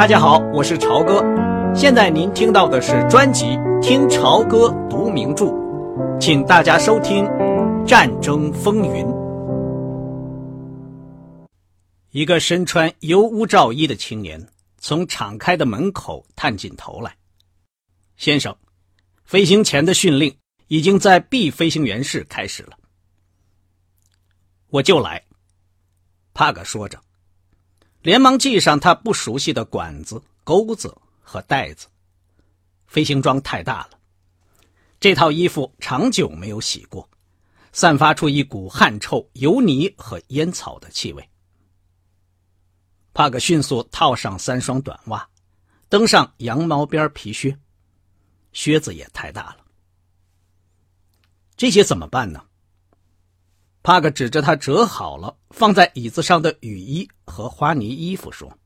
大家好，我是朝哥。现在您听到的是专辑《听朝歌读名著》，请大家收听《战争风云》。一个身穿油污罩衣的青年从敞开的门口探进头来。先生，飞行前的训令已经在 B 飞行员室开始了。我就来。帕格说着。连忙系上他不熟悉的管子、钩子和带子。飞行装太大了，这套衣服长久没有洗过，散发出一股汗臭、油泥和烟草的气味。帕克迅速套上三双短袜，登上羊毛边皮靴，靴子也太大了。这些怎么办呢？帕克指着他折好了放在椅子上的雨衣和花呢衣服说：“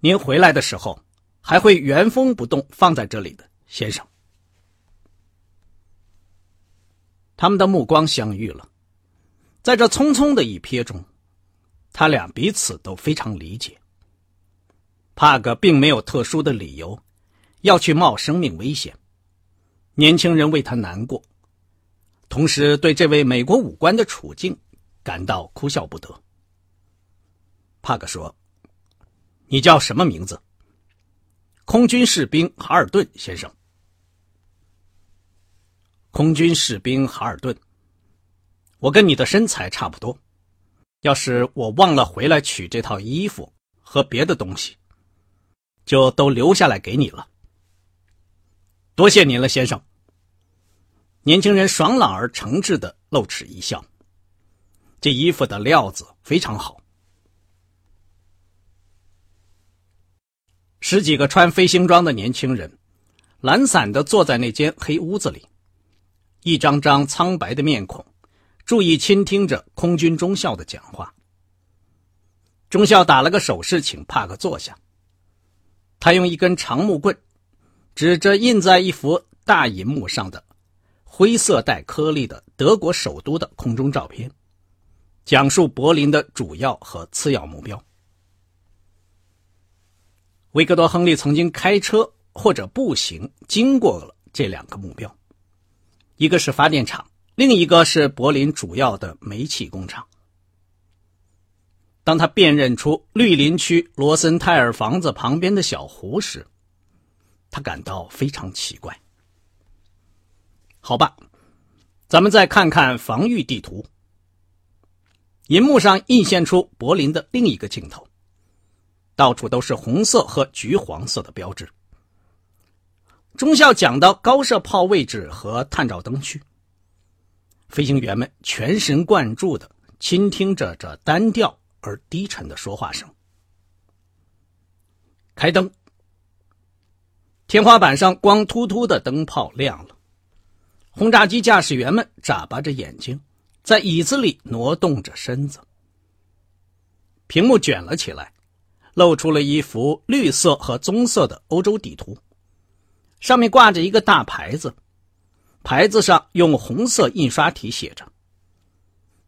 您回来的时候还会原封不动放在这里的，先生。”他们的目光相遇了，在这匆匆的一瞥中，他俩彼此都非常理解。帕克并没有特殊的理由要去冒生命危险，年轻人为他难过。同时，对这位美国武官的处境感到哭笑不得。帕克说：“你叫什么名字？”“空军士兵哈尔顿先生。”“空军士兵哈尔顿，我跟你的身材差不多。要是我忘了回来取这套衣服和别的东西，就都留下来给你了。多谢您了，先生。”年轻人爽朗而诚挚的露齿一笑。这衣服的料子非常好。十几个穿飞行装的年轻人，懒散的坐在那间黑屋子里，一张张苍白的面孔，注意倾听着空军中校的讲话。中校打了个手势，请帕克坐下。他用一根长木棍，指着印在一幅大银幕上的。灰色带颗粒的德国首都的空中照片，讲述柏林的主要和次要目标。维克多·亨利曾经开车或者步行经过了这两个目标，一个是发电厂，另一个是柏林主要的煤气工厂。当他辨认出绿林区罗森泰尔房子旁边的小湖时，他感到非常奇怪。好吧，咱们再看看防御地图。银幕上映现出柏林的另一个镜头，到处都是红色和橘黄色的标志。中校讲到高射炮位置和探照灯区，飞行员们全神贯注的倾听着这单调而低沉的说话声。开灯，天花板上光秃秃的灯泡亮了。轰炸机驾驶员们眨巴着眼睛，在椅子里挪动着身子。屏幕卷了起来，露出了一幅绿色和棕色的欧洲地图，上面挂着一个大牌子，牌子上用红色印刷体写着：“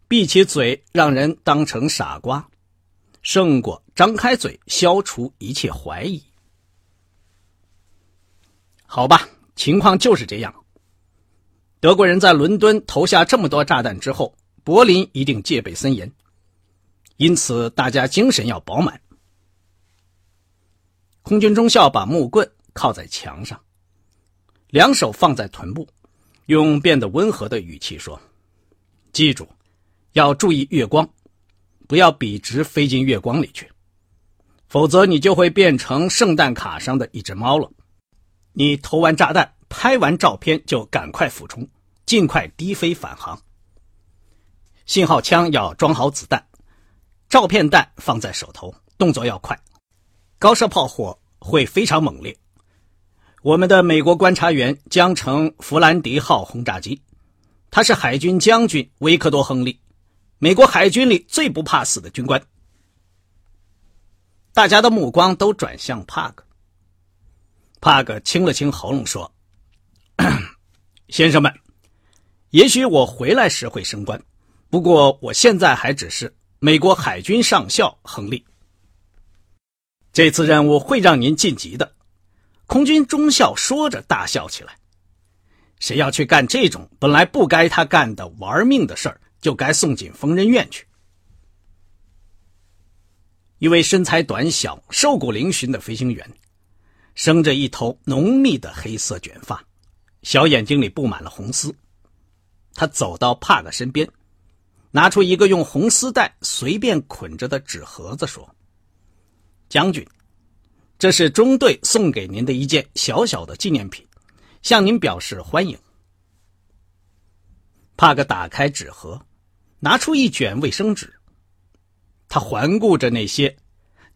闭起嘴，让人当成傻瓜，胜过张开嘴，消除一切怀疑。”好吧，情况就是这样。德国人在伦敦投下这么多炸弹之后，柏林一定戒备森严，因此大家精神要饱满。空军中校把木棍靠在墙上，两手放在臀部，用变得温和的语气说：“记住，要注意月光，不要笔直飞进月光里去，否则你就会变成圣诞卡上的一只猫了。你投完炸弹。”拍完照片就赶快俯冲，尽快低飞返航。信号枪要装好子弹，照片弹放在手头，动作要快。高射炮火会非常猛烈。我们的美国观察员将乘弗兰迪号轰炸机，他是海军将军维克多·亨利，美国海军里最不怕死的军官。大家的目光都转向帕克。帕克清了清喉咙说。先生们，也许我回来时会升官，不过我现在还只是美国海军上校亨利。这次任务会让您晋级的。空军中校说着大笑起来。谁要去干这种本来不该他干的玩命的事儿，就该送进疯人院去。一位身材短小、瘦骨嶙峋的飞行员，生着一头浓密的黑色卷发，小眼睛里布满了红丝。他走到帕克身边，拿出一个用红丝带随便捆着的纸盒子，说：“将军，这是中队送给您的一件小小的纪念品，向您表示欢迎。”帕克打开纸盒，拿出一卷卫生纸。他环顾着那些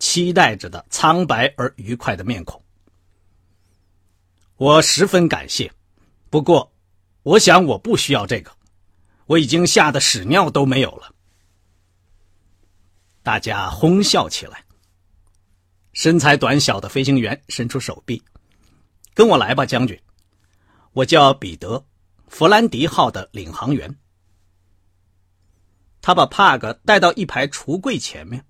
期待着的苍白而愉快的面孔。我十分感谢，不过。我想我不需要这个，我已经吓得屎尿都没有了。大家哄笑起来。身材短小的飞行员伸出手臂：“跟我来吧，将军。我叫彼得·弗兰迪号的领航员。”他把帕克带到一排橱柜前面，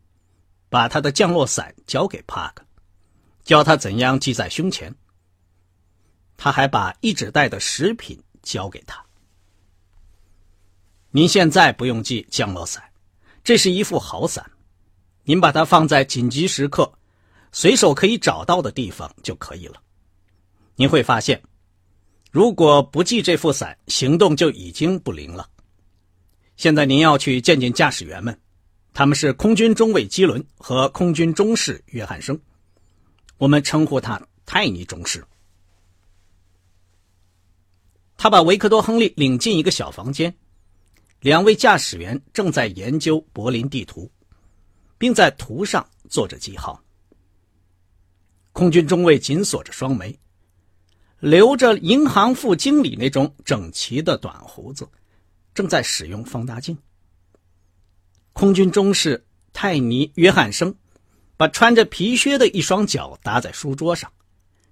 把他的降落伞交给帕克，教他怎样系在胸前。他还把一纸袋的食品。交给他。您现在不用系降落伞，这是一副好伞，您把它放在紧急时刻随手可以找到的地方就可以了。您会发现，如果不系这副伞，行动就已经不灵了。现在您要去见见驾驶员们，他们是空军中尉基伦和空军中士约翰生，我们称呼他泰尼中士。他把维克多·亨利领进一个小房间，两位驾驶员正在研究柏林地图，并在图上做着记号。空军中尉紧锁着双眉，留着银行副经理那种整齐的短胡子，正在使用放大镜。空军中士泰尼·约翰生把穿着皮靴的一双脚搭在书桌上，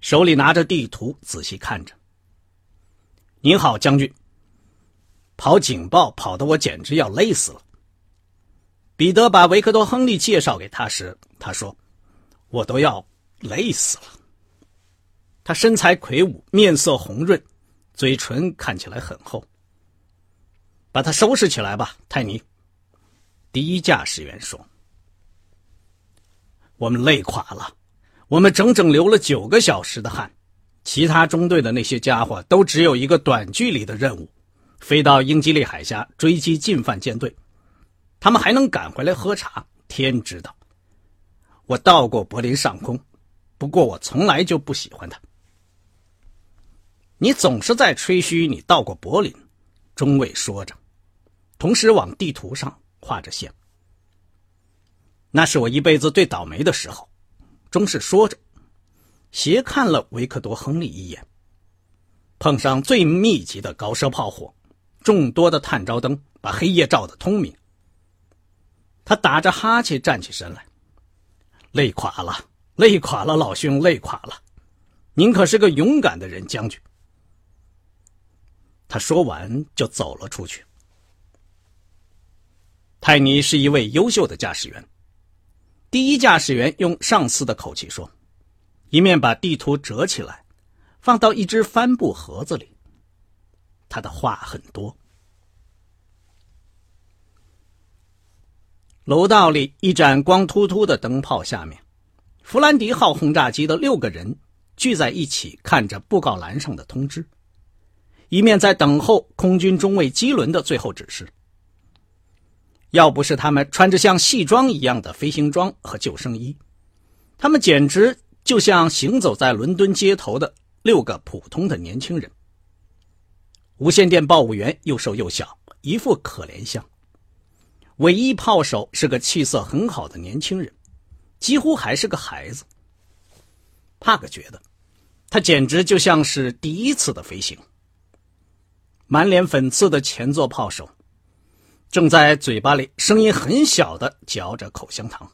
手里拿着地图仔细看着。您好，将军。跑警报跑得我简直要累死了。彼得把维克多·亨利介绍给他时，他说：“我都要累死了。”他身材魁梧，面色红润，嘴唇看起来很厚。把他收拾起来吧，泰尼。第一驾驶员说：“我们累垮了，我们整整流了九个小时的汗。”其他中队的那些家伙都只有一个短距离的任务，飞到英吉利海峡追击进犯舰队。他们还能赶回来喝茶，天知道。我到过柏林上空，不过我从来就不喜欢它。你总是在吹嘘你到过柏林，中尉说着，同时往地图上画着线。那是我一辈子最倒霉的时候，中士说着。斜看了维克多·亨利一眼，碰上最密集的高射炮火，众多的探照灯把黑夜照得通明。他打着哈欠站起身来，累垮了，累垮了，老兄，累垮了。您可是个勇敢的人，将军。他说完就走了出去。泰尼是一位优秀的驾驶员。第一驾驶员用上司的口气说。一面把地图折起来，放到一只帆布盒子里。他的话很多。楼道里一盏光秃秃的灯泡下面，弗兰迪号轰炸机的六个人聚在一起，看着布告栏上的通知，一面在等候空军中尉基伦的最后指示。要不是他们穿着像戏装一样的飞行装和救生衣，他们简直……就像行走在伦敦街头的六个普通的年轻人。无线电报务员又瘦又小，一副可怜相。唯一炮手是个气色很好的年轻人，几乎还是个孩子。帕克觉得，他简直就像是第一次的飞行。满脸粉刺的前座炮手，正在嘴巴里声音很小的嚼着口香糖。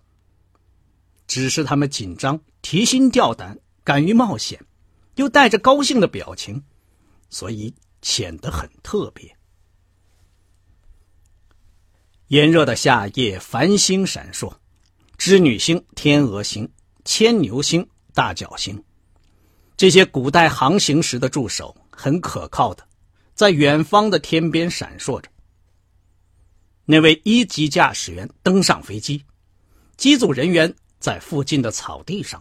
只是他们紧张。提心吊胆，敢于冒险，又带着高兴的表情，所以显得很特别。炎热的夏夜，繁星闪烁，织女星、天鹅星牵牛星、大角星，这些古代航行时的助手很可靠的，在远方的天边闪烁着。那位一级驾驶员登上飞机，机组人员在附近的草地上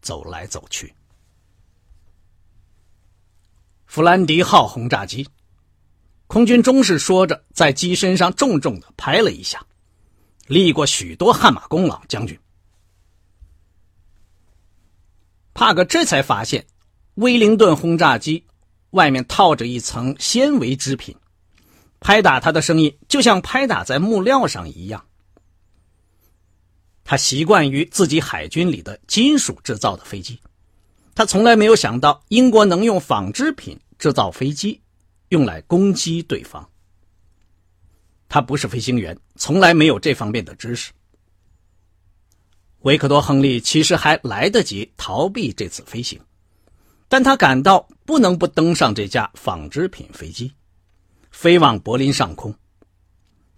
走来走去。弗兰迪号轰炸机，空军中士说着，在机身上重重的拍了一下，立过许多汗马功劳，将军。帕克这才发现，威灵顿轰炸机外面套着一层纤维制品。拍打它的声音就像拍打在木料上一样。他习惯于自己海军里的金属制造的飞机，他从来没有想到英国能用纺织品制造飞机，用来攻击对方。他不是飞行员，从来没有这方面的知识。维克多·亨利其实还来得及逃避这次飞行，但他感到不能不登上这架纺织品飞机。飞往柏林上空，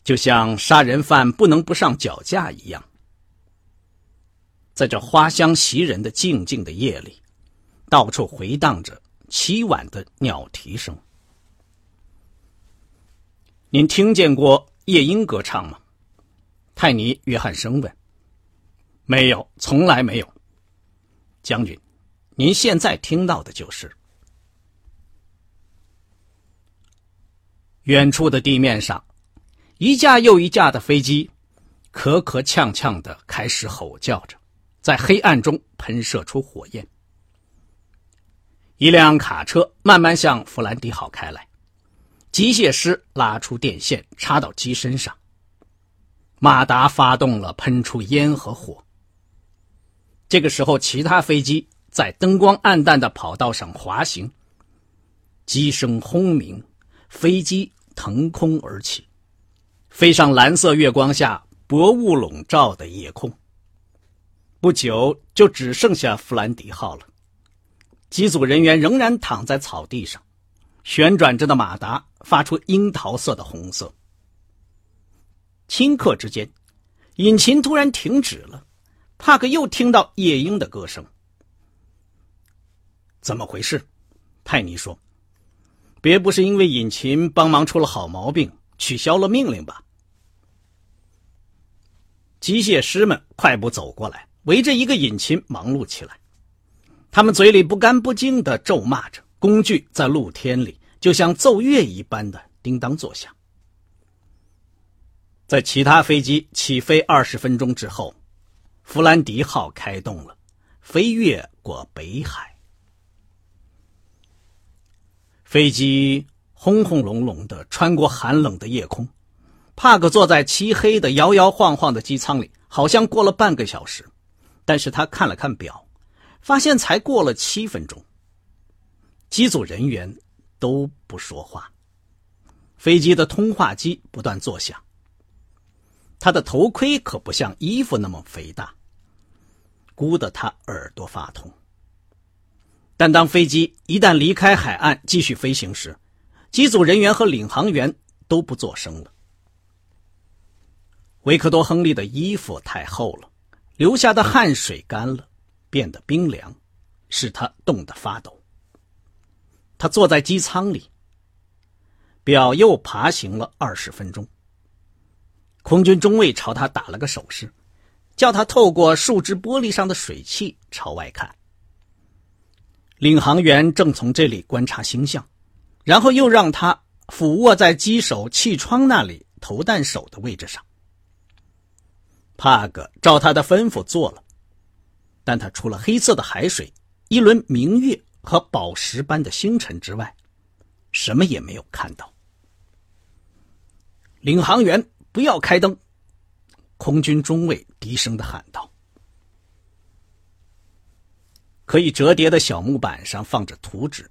就像杀人犯不能不上脚架一样。在这花香袭人的静静的夜里，到处回荡着凄婉的鸟啼声。您听见过夜莺歌唱吗？泰尼·约翰生问。没有，从来没有。将军，您现在听到的就是。远处的地面上，一架又一架的飞机，咳咳呛呛的开始吼叫着，在黑暗中喷射出火焰。一辆卡车慢慢向弗兰迪号开来，机械师拉出电线插到机身上，马达发动了，喷出烟和火。这个时候，其他飞机在灯光暗淡的跑道上滑行，机声轰鸣。飞机腾空而起，飞上蓝色月光下薄雾笼罩的夜空。不久，就只剩下弗兰迪号了。机组人员仍然躺在草地上，旋转着的马达发出樱桃色的红色。顷刻之间，引擎突然停止了。帕克又听到夜莺的歌声。怎么回事？泰尼说。别不是因为引擎帮忙出了好毛病，取消了命令吧？机械师们快步走过来，围着一个引擎忙碌起来。他们嘴里不干不净的咒骂着，工具在露天里就像奏乐一般的叮当作响。在其他飞机起飞二十分钟之后，弗兰迪号开动了，飞越过北海。飞机轰轰隆隆的穿过寒冷的夜空，帕克坐在漆黑的、摇摇晃晃的机舱里，好像过了半个小时。但是他看了看表，发现才过了七分钟。机组人员都不说话，飞机的通话机不断作响。他的头盔可不像衣服那么肥大，箍得他耳朵发痛。但当飞机一旦离开海岸继续飞行时，机组人员和领航员都不作声了。维克多·亨利的衣服太厚了，流下的汗水干了，变得冰凉，使他冻得发抖。他坐在机舱里，表又爬行了二十分钟。空军中尉朝他打了个手势，叫他透过树枝玻璃上的水汽朝外看。领航员正从这里观察星象，然后又让他俯卧在机首气窗那里投弹手的位置上。帕格照他的吩咐做了，但他除了黑色的海水、一轮明月和宝石般的星辰之外，什么也没有看到。领航员，不要开灯！空军中尉低声的喊道。可以折叠的小木板上放着图纸，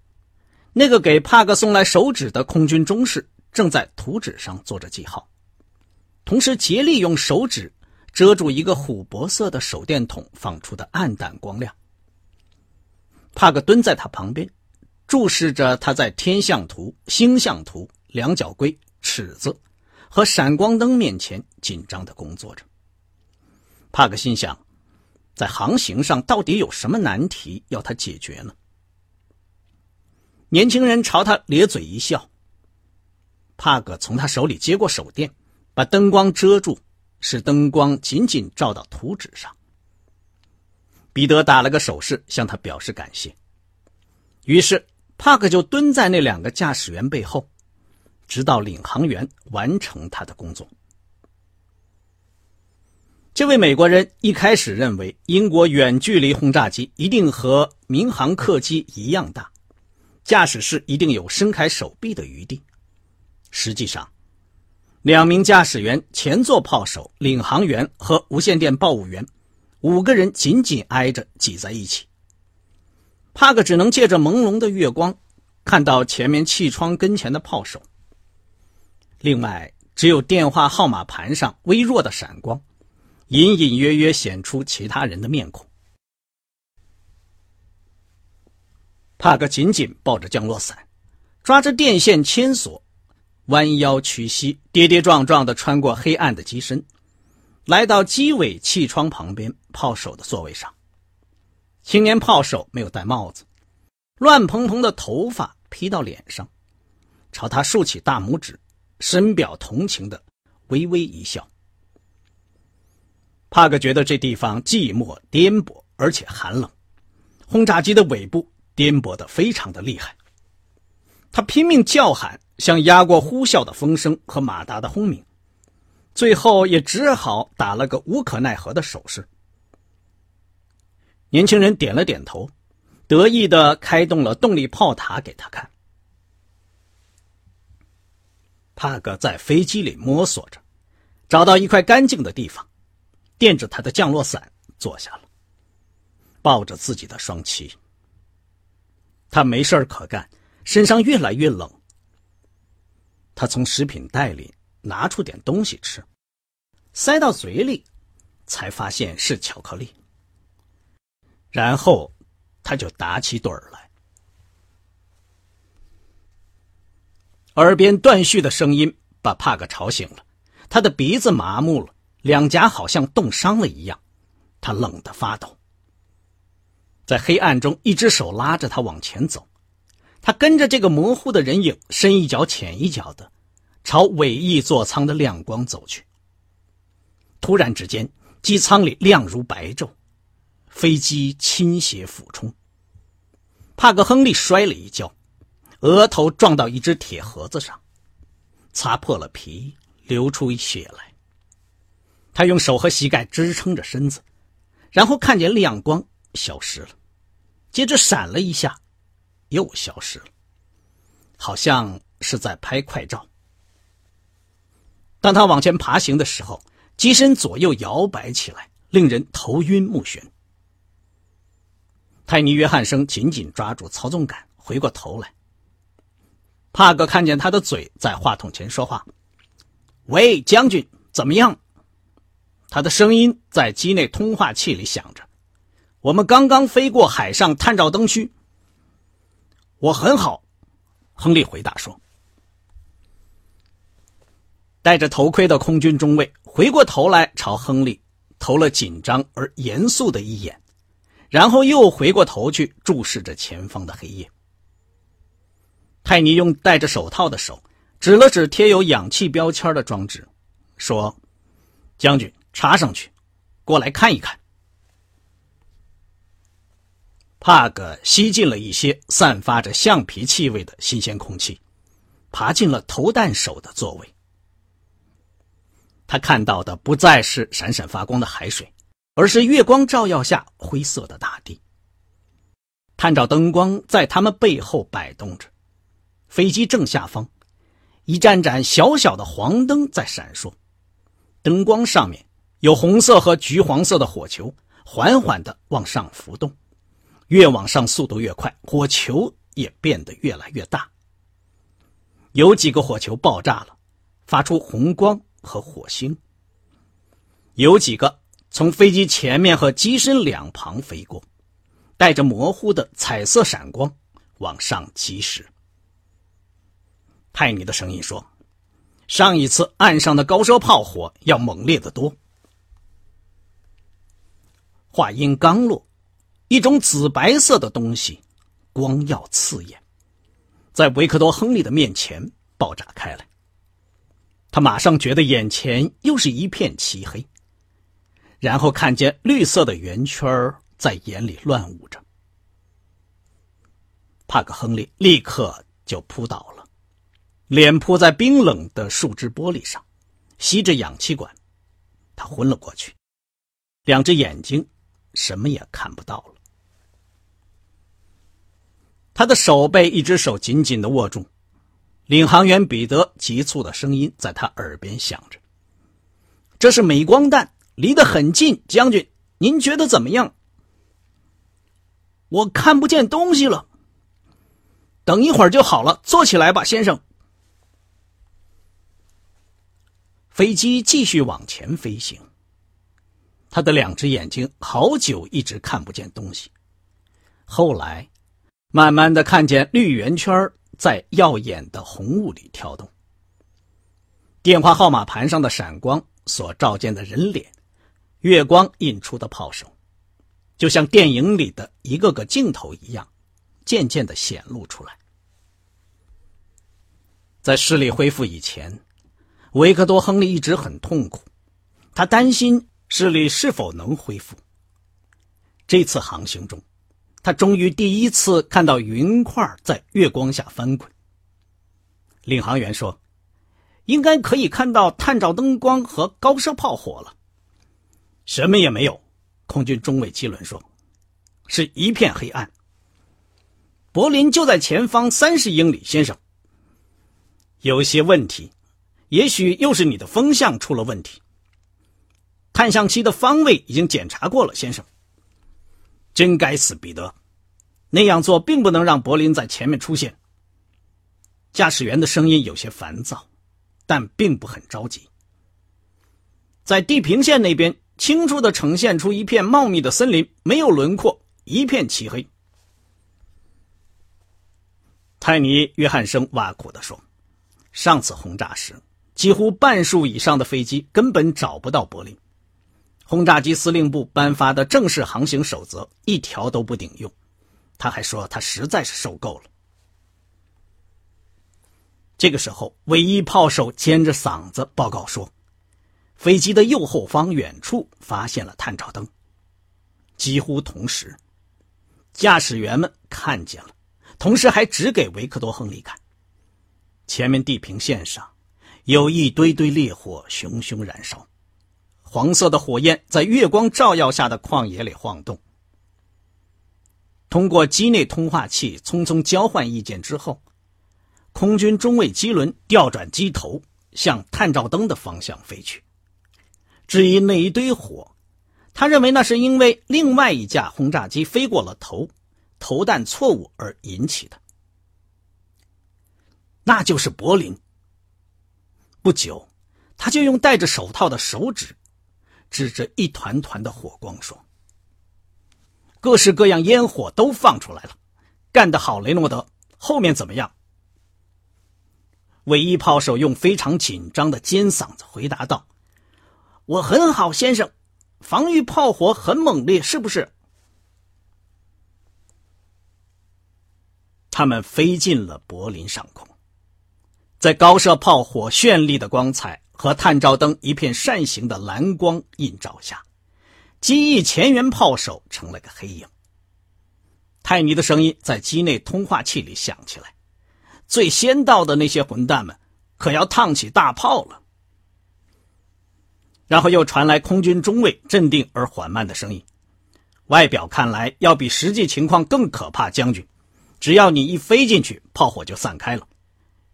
那个给帕克送来手纸的空军中士正在图纸上做着记号，同时竭力用手指遮住一个琥珀色的手电筒放出的暗淡光亮。帕克蹲在他旁边，注视着他在天象图、星象图、量角龟、尺子和闪光灯面前紧张的工作着。帕克心想。在航行上到底有什么难题要他解决呢？年轻人朝他咧嘴一笑。帕格从他手里接过手电，把灯光遮住，使灯光紧紧照到图纸上。彼得打了个手势，向他表示感谢。于是帕克就蹲在那两个驾驶员背后，直到领航员完成他的工作。这位美国人一开始认为英国远距离轰炸机一定和民航客机一样大，驾驶室一定有伸开手臂的余地。实际上，两名驾驶员、前座炮手、领航员和无线电报务员。五个人紧紧挨着挤在一起，帕克只能借着朦胧的月光看到前面气窗跟前的炮手。另外，只有电话号码盘上微弱的闪光，隐隐约约显出其他人的面孔。帕克紧紧抱着降落伞，抓着电线牵索，弯腰屈膝，跌跌撞撞地穿过黑暗的机身。来到机尾气窗旁边炮手的座位上，青年炮手没有戴帽子，乱蓬蓬的头发披到脸上，朝他竖起大拇指，深表同情的微微一笑。帕克觉得这地方寂寞、颠簸，而且寒冷，轰炸机的尾部颠簸的非常的厉害。他拼命叫喊，像压过呼啸的风声和马达的轰鸣。最后也只好打了个无可奈何的手势。年轻人点了点头，得意的开动了动力炮塔给他看。帕格在飞机里摸索着，找到一块干净的地方，垫着他的降落伞坐下了，抱着自己的双膝。他没事可干，身上越来越冷。他从食品袋里拿出点东西吃。塞到嘴里，才发现是巧克力。然后，他就打起盹儿来。耳边断续的声音把帕克吵醒了，他的鼻子麻木了，两颊好像冻伤了一样，他冷得发抖。在黑暗中，一只手拉着他往前走，他跟着这个模糊的人影，深一脚浅一脚的，朝尾翼座舱的亮光走去。突然之间，机舱里亮如白昼，飞机倾斜俯冲。帕克·亨利摔了一跤，额头撞到一只铁盒子上，擦破了皮，流出血来。他用手和膝盖支撑着身子，然后看见亮光消失了，接着闪了一下，又消失了，好像是在拍快照。当他往前爬行的时候，机身左右摇摆起来，令人头晕目眩。泰尼·约翰生紧紧抓住操纵杆，回过头来。帕克看见他的嘴在话筒前说话：“喂，将军，怎么样？”他的声音在机内通话器里响着：“我们刚刚飞过海上探照灯区。”“我很好。”亨利回答说。戴着头盔的空军中尉。回过头来，朝亨利投了紧张而严肃的一眼，然后又回过头去注视着前方的黑夜。泰尼用戴着手套的手指了指贴有氧气标签的装置，说：“将军，插上去，过来看一看。”帕格吸进了一些散发着橡皮气味的新鲜空气，爬进了投弹手的座位。他看到的不再是闪闪发光的海水，而是月光照耀下灰色的大地。探照灯光在他们背后摆动着，飞机正下方，一盏盏小小的黄灯在闪烁，灯光上面有红色和橘黄色的火球缓缓的往上浮动，越往上速度越快，火球也变得越来越大。有几个火球爆炸了，发出红光。和火星，有几个从飞机前面和机身两旁飞过，带着模糊的彩色闪光往上疾驶。泰尼的声音说：“上一次岸上的高射炮火要猛烈得多。”话音刚落，一种紫白色的东西，光耀刺眼，在维克多·亨利的面前爆炸开来。他马上觉得眼前又是一片漆黑，然后看见绿色的圆圈在眼里乱舞着。帕克·亨利立刻就扑倒了，脸扑在冰冷的树枝玻璃上，吸着氧气管，他昏了过去，两只眼睛。什么也看不到了。他的手被一只手紧紧的握住，领航员彼得急促的声音在他耳边响着：“这是镁光弹，离得很近，将军，您觉得怎么样？”我看不见东西了。等一会儿就好了，坐起来吧，先生。飞机继续往前飞行。他的两只眼睛好久一直看不见东西，后来，慢慢的看见绿圆圈在耀眼的红雾里跳动。电话号码盘上的闪光所照见的人脸，月光映出的炮声，就像电影里的一个个镜头一样，渐渐的显露出来。在视力恢复以前，维克多·亨利一直很痛苦，他担心。视力是否能恢复？这次航行中，他终于第一次看到云块在月光下翻滚。领航员说：“应该可以看到探照灯光和高射炮火了。”什么也没有，空军中尉基伦说：“是一片黑暗。”柏林就在前方三十英里，先生。有些问题，也许又是你的风向出了问题。探向器的方位已经检查过了，先生。真该死，彼得，那样做并不能让柏林在前面出现。驾驶员的声音有些烦躁，但并不很着急。在地平线那边，清楚的呈现出一片茂密的森林，没有轮廓，一片漆黑。泰尼·约翰生挖苦的说：“上次轰炸时，几乎半数以上的飞机根本找不到柏林。”轰炸机司令部颁发的正式航行守则一条都不顶用，他还说他实在是受够了。这个时候，唯一炮手尖着嗓子报告说：“飞机的右后方远处发现了探照灯。”几乎同时，驾驶员们看见了，同时还指给维克多·亨利看：前面地平线上有一堆堆烈火熊熊燃烧。黄色的火焰在月光照耀下的旷野里晃动。通过机内通话器匆匆交换意见之后，空军中尉基伦调转机头向探照灯的方向飞去。至于那一堆火，他认为那是因为另外一架轰炸机飞过了头，投弹错误而引起的。那就是柏林。不久，他就用戴着手套的手指。指着一团团的火光说：“各式各样烟火都放出来了，干得好，雷诺德！后面怎么样？”唯一炮手用非常紧张的尖嗓子回答道：“我很好，先生，防御炮火很猛烈，是不是？”他们飞进了柏林上空，在高射炮火绚丽的光彩。和探照灯一片扇形的蓝光映照下，机翼前缘炮手成了个黑影。泰尼的声音在机内通话器里响起来：“最先到的那些混蛋们，可要烫起大炮了。”然后又传来空军中尉镇定而缓慢的声音：“外表看来要比实际情况更可怕，将军。只要你一飞进去，炮火就散开了。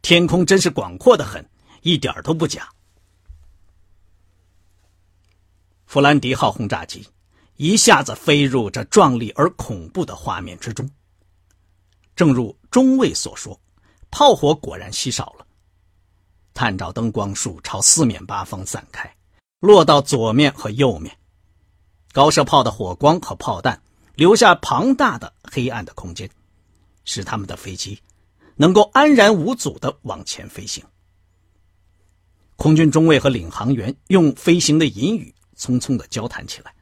天空真是广阔的很，一点都不假。”弗兰迪号轰炸机一下子飞入这壮丽而恐怖的画面之中。正如中尉所说，炮火果然稀少了。探照灯光束朝四面八方散开，落到左面和右面。高射炮的火光和炮弹留下庞大的黑暗的空间，使他们的飞机能够安然无阻地往前飞行。空军中尉和领航员用飞行的隐语。匆匆的交谈起来。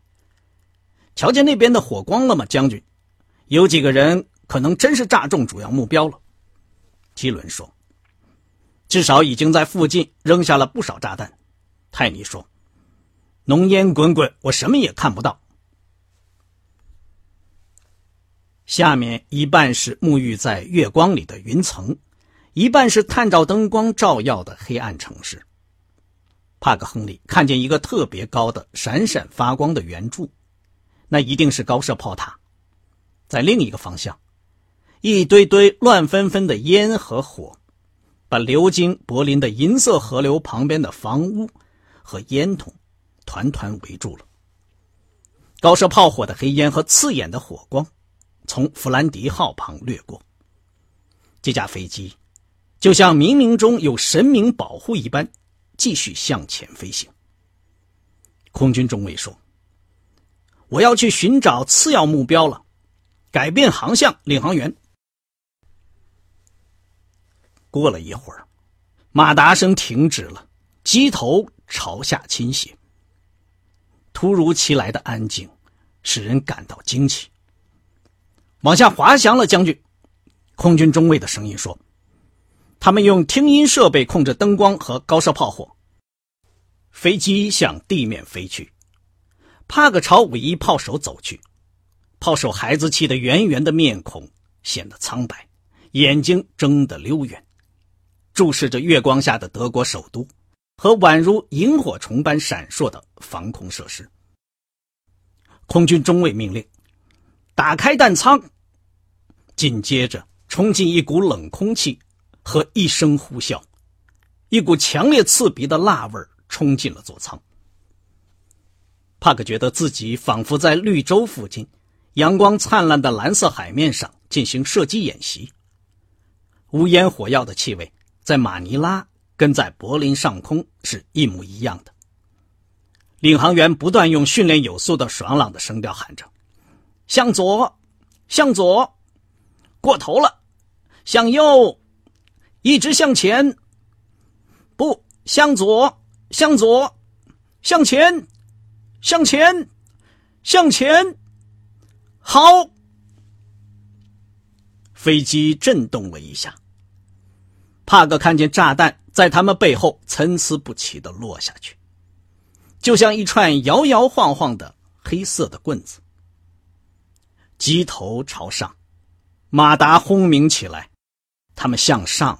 瞧见那边的火光了吗，将军？有几个人可能真是炸中主要目标了。基伦说：“至少已经在附近扔下了不少炸弹。”泰尼说：“浓烟滚滚，我什么也看不到。”下面一半是沐浴在月光里的云层，一半是探照灯光照耀的黑暗城市。帕克·亨利看见一个特别高的、闪闪发光的圆柱，那一定是高射炮塔。在另一个方向，一堆堆乱纷纷的烟和火，把流经柏林的银色河流旁边的房屋和烟囱团团围住了。高射炮火的黑烟和刺眼的火光从弗兰迪号旁掠过。这架飞机就像冥冥中有神明保护一般。继续向前飞行。空军中尉说：“我要去寻找次要目标了，改变航向，领航员。”过了一会儿，马达声停止了，机头朝下倾斜。突如其来的安静使人感到惊奇。往下滑翔了，将军。空军中尉的声音说。他们用听音设备控制灯光和高射炮火。飞机向地面飞去，帕克朝五一炮手走去。炮手孩子气的圆圆的面孔显得苍白，眼睛睁得溜圆，注视着月光下的德国首都和宛如萤火虫般闪烁的防空设施。空军中尉命令：“打开弹仓。”紧接着冲进一股冷空气。和一声呼啸，一股强烈刺鼻的辣味冲进了座舱。帕克觉得自己仿佛在绿洲附近，阳光灿烂的蓝色海面上进行射击演习。无烟火药的气味在马尼拉跟在柏林上空是一模一样的。领航员不断用训练有素的爽朗的声调喊着：“向左，向左，过头了，向右。”一直向前，不向左，向左，向前，向前，向前，好。飞机震动了一下，帕克看见炸弹在他们背后参差不齐的落下去，就像一串摇摇晃晃的黑色的棍子。机头朝上，马达轰鸣起来，他们向上。